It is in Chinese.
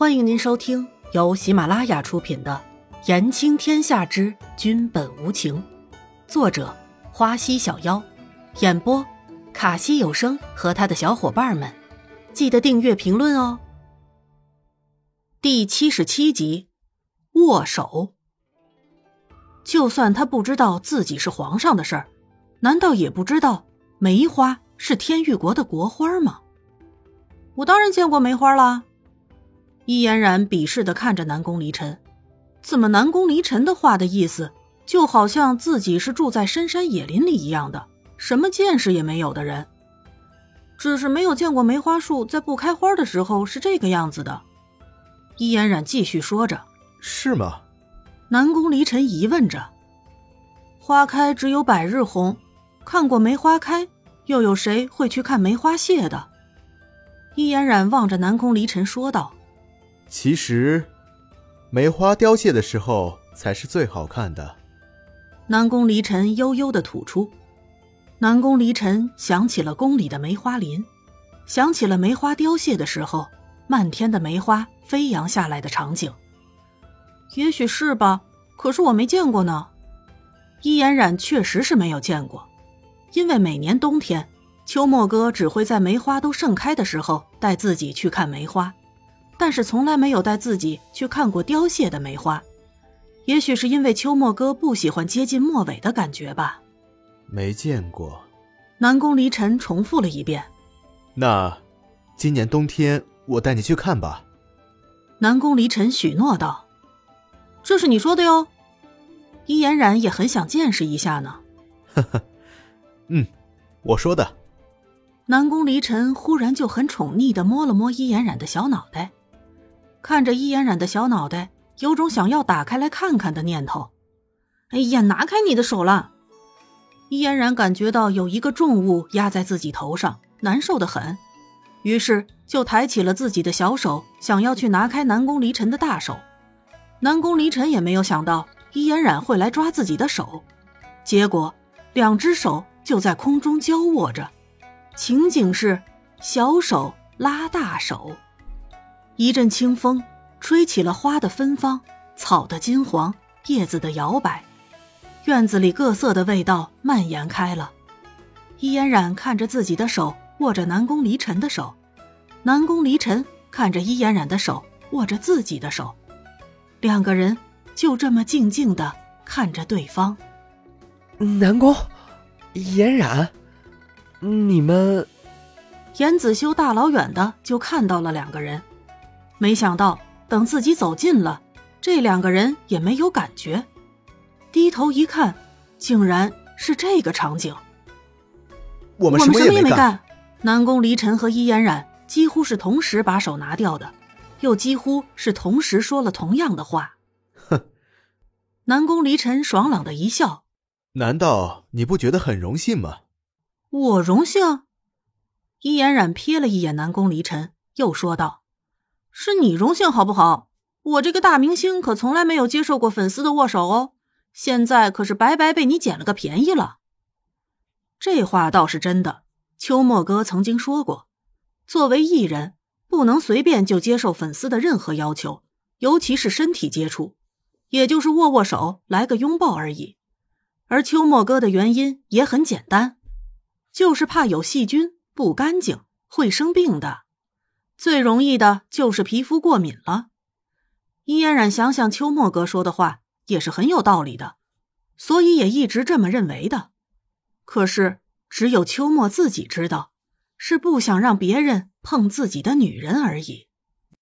欢迎您收听由喜马拉雅出品的《言情天下之君本无情》，作者花溪小妖，演播卡西有声和他的小伙伴们。记得订阅、评论哦。第七十七集，握手。就算他不知道自己是皇上的事儿，难道也不知道梅花是天玉国的国花吗？我当然见过梅花啦。伊嫣然鄙视的看着南宫离尘，怎么南宫离尘的话的意思，就好像自己是住在深山野林里一样的，什么见识也没有的人。只是没有见过梅花树在不开花的时候是这个样子的。伊嫣然继续说着：“是吗？”南宫离尘疑问着：“花开只有百日红，看过梅花开，又有谁会去看梅花谢的？”伊嫣然望着南宫离尘说道：“其实，梅花凋谢的时候才是最好看的。”南宫离尘悠悠的吐出。南宫离尘想起了宫里的梅花林，想起了梅花凋谢的时候，漫天的梅花飞扬下来的场景。也许是吧，可是我没见过呢。伊嫣染确实是没有见过，因为每年冬天，秋末哥只会在梅花都盛开的时候带自己去看梅花，但是从来没有带自己去看过凋谢的梅花。也许是因为秋末哥不喜欢接近末尾的感觉吧。没见过。南宫离尘重复了一遍。那，今年冬天我带你去看吧。南宫离尘许诺道。这是你说的哟，伊嫣然也很想见识一下呢。呵呵，嗯，我说的。南宫离尘忽然就很宠溺的摸了摸伊嫣然的小脑袋，看着伊嫣然的小脑袋，有种想要打开来看看的念头。哎呀，拿开你的手了！伊嫣然感觉到有一个重物压在自己头上，难受的很，于是就抬起了自己的小手，想要去拿开南宫离尘的大手。南宫离尘也没有想到伊嫣然会来抓自己的手，结果两只手就在空中交握着，情景是小手拉大手，一阵清风吹起了花的芬芳，草的金黄，叶子的摇摆，院子里各色的味道蔓延开了。伊嫣然看着自己的手握着南宫离尘的手，南宫离尘看着伊嫣然的手握着自己的手。两个人就这么静静的看着对方。南宫，嫣然，你们……严子修大老远的就看到了两个人，没想到等自己走近了，这两个人也没有感觉。低头一看，竟然是这个场景。我们什么也没干。南宫离尘和伊嫣然几乎是同时把手拿掉的。又几乎是同时说了同样的话。哼，南宫离尘爽朗的一笑。难道你不觉得很荣幸吗？我荣幸。伊嫣然瞥了一眼南宫离尘，又说道：“是你荣幸好不好？我这个大明星可从来没有接受过粉丝的握手哦，现在可是白白被你捡了个便宜了。”这话倒是真的。秋末哥曾经说过，作为艺人。不能随便就接受粉丝的任何要求，尤其是身体接触，也就是握握手、来个拥抱而已。而秋末哥的原因也很简单，就是怕有细菌，不干净，会生病的。最容易的就是皮肤过敏了。伊嫣然想想秋末哥说的话，也是很有道理的，所以也一直这么认为的。可是只有秋末自己知道。是不想让别人碰自己的女人而已。